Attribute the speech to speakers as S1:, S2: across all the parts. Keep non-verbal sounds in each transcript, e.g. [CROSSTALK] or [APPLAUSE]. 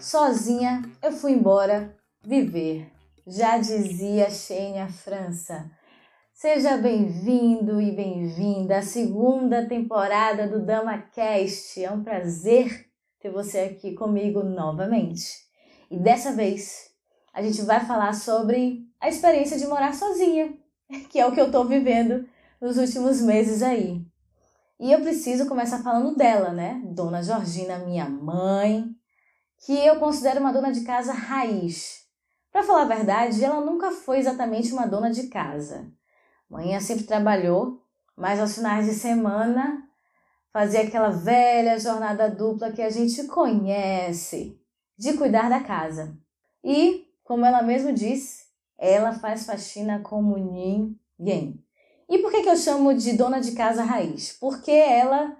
S1: sozinha, eu fui embora viver. Já dizia Xênia França. Seja bem-vindo e bem-vinda à segunda temporada do DamaCast. É um prazer ter você aqui comigo novamente. E dessa vez a gente vai falar sobre a experiência de morar sozinha, [LAUGHS] que é o que eu tô vivendo nos últimos meses aí. E eu preciso começar falando dela, né? Dona Georgina, minha mãe, que eu considero uma dona de casa raiz. Para falar a verdade, ela nunca foi exatamente uma dona de casa. Mãe sempre trabalhou, mas aos finais de semana fazia aquela velha jornada dupla que a gente conhece, de cuidar da casa. E, como ela mesmo disse, ela faz faxina como ninguém. E por que, que eu chamo de dona de casa raiz? Porque ela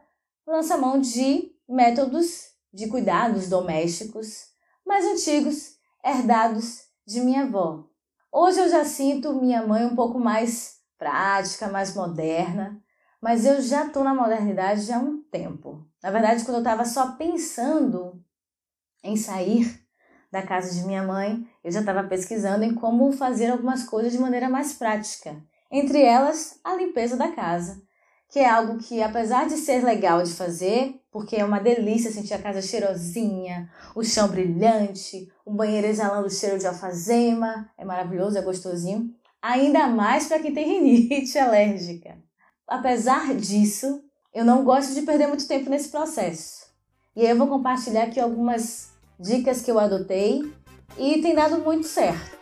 S1: lança mão de métodos de cuidados domésticos mais antigos, herdados de minha avó. Hoje eu já sinto minha mãe um pouco mais prática, mais moderna, mas eu já estou na modernidade há um tempo. Na verdade, quando eu estava só pensando em sair da casa de minha mãe, eu já estava pesquisando em como fazer algumas coisas de maneira mais prática. Entre elas, a limpeza da casa, que é algo que, apesar de ser legal de fazer, porque é uma delícia sentir a casa cheirosinha, o chão brilhante, o banheiro exalando o cheiro de alfazema, é maravilhoso, é gostosinho, ainda mais para quem tem rinite [LAUGHS] alérgica. Apesar disso, eu não gosto de perder muito tempo nesse processo. E aí eu vou compartilhar aqui algumas dicas que eu adotei e tem dado muito certo.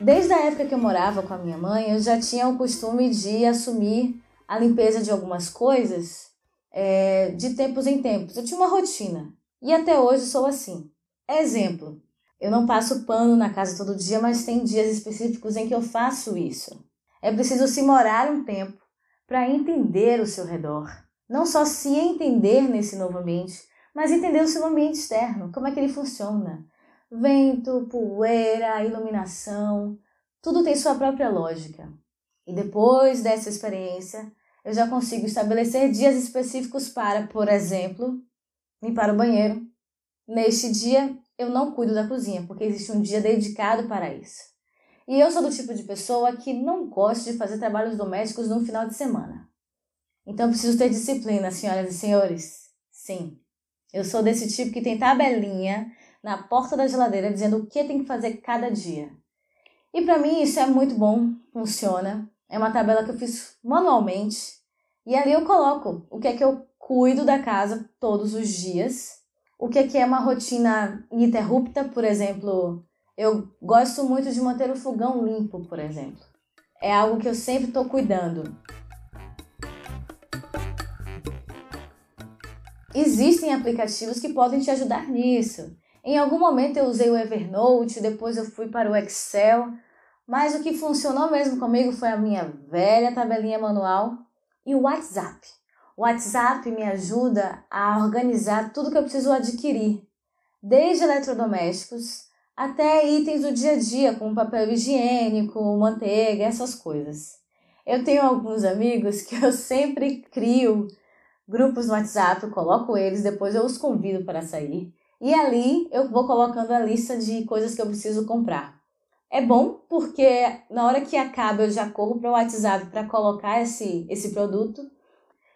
S1: Desde a época que eu morava com a minha mãe, eu já tinha o costume de assumir a limpeza de algumas coisas é, de tempos em tempos. Eu tinha uma rotina e até hoje sou assim. Exemplo, eu não passo pano na casa todo dia, mas tem dias específicos em que eu faço isso. É preciso se morar um tempo para entender o seu redor. Não só se entender nesse novo ambiente, mas entender o seu ambiente externo, como é que ele funciona, Vento, poeira, iluminação, tudo tem sua própria lógica. E depois dessa experiência, eu já consigo estabelecer dias específicos para, por exemplo, limpar o banheiro. Neste dia, eu não cuido da cozinha, porque existe um dia dedicado para isso. E eu sou do tipo de pessoa que não gosta de fazer trabalhos domésticos no final de semana. Então preciso ter disciplina, senhoras e senhores. Sim, eu sou desse tipo que tem tabelinha na porta da geladeira dizendo o que tem que fazer cada dia. E para mim isso é muito bom, funciona. É uma tabela que eu fiz manualmente e ali eu coloco o que é que eu cuido da casa todos os dias, o que é que é uma rotina ininterrupta, por exemplo, eu gosto muito de manter o fogão limpo, por exemplo. É algo que eu sempre estou cuidando. Existem aplicativos que podem te ajudar nisso. Em algum momento eu usei o Evernote, depois eu fui para o Excel, mas o que funcionou mesmo comigo foi a minha velha tabelinha manual e o WhatsApp. O WhatsApp me ajuda a organizar tudo que eu preciso adquirir, desde eletrodomésticos até itens do dia a dia, como papel higiênico, manteiga, essas coisas. Eu tenho alguns amigos que eu sempre crio grupos no WhatsApp, coloco eles, depois eu os convido para sair. E ali eu vou colocando a lista de coisas que eu preciso comprar. É bom porque na hora que acaba eu já corro para o WhatsApp para colocar esse, esse produto.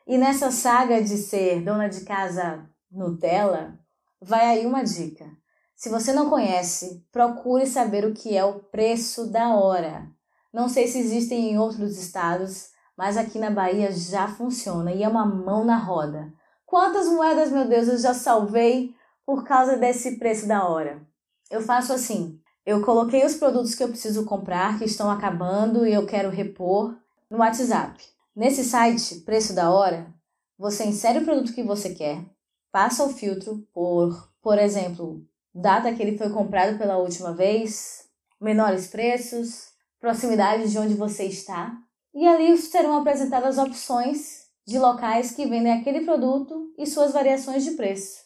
S1: E nessa saga de ser dona de casa Nutella, vai aí uma dica. Se você não conhece, procure saber o que é o preço da hora. Não sei se existem em outros estados, mas aqui na Bahia já funciona e é uma mão na roda. Quantas moedas, meu Deus, eu já salvei por causa desse preço da hora. Eu faço assim: eu coloquei os produtos que eu preciso comprar, que estão acabando e eu quero repor, no WhatsApp. Nesse site, Preço da Hora, você insere o produto que você quer, passa o filtro por, por exemplo, data que ele foi comprado pela última vez, menores preços, proximidade de onde você está, e ali serão apresentadas opções de locais que vendem aquele produto e suas variações de preço.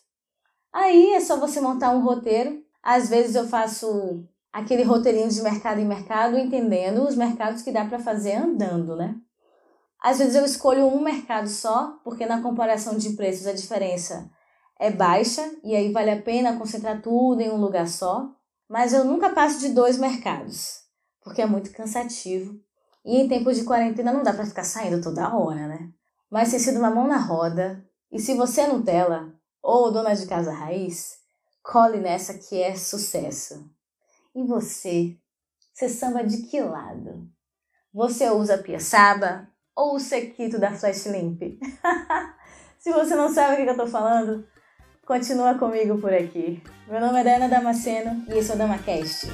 S1: Aí é só você montar um roteiro. Às vezes eu faço aquele roteirinho de mercado em mercado, entendendo os mercados que dá para fazer andando, né? Às vezes eu escolho um mercado só, porque na comparação de preços a diferença é baixa e aí vale a pena concentrar tudo em um lugar só. Mas eu nunca passo de dois mercados, porque é muito cansativo. E em tempos de quarentena não dá para ficar saindo toda hora, né? Mas tem sido uma mão na roda. E se você é Nutella ou dona de casa raiz, cole nessa que é sucesso. E você? Você samba de que lado? Você usa piaçaba ou o sequito da Flash Limp? [LAUGHS] Se você não sabe o que eu tô falando, continua comigo por aqui. Meu nome é Dana Damasceno e esse é o DamaCast.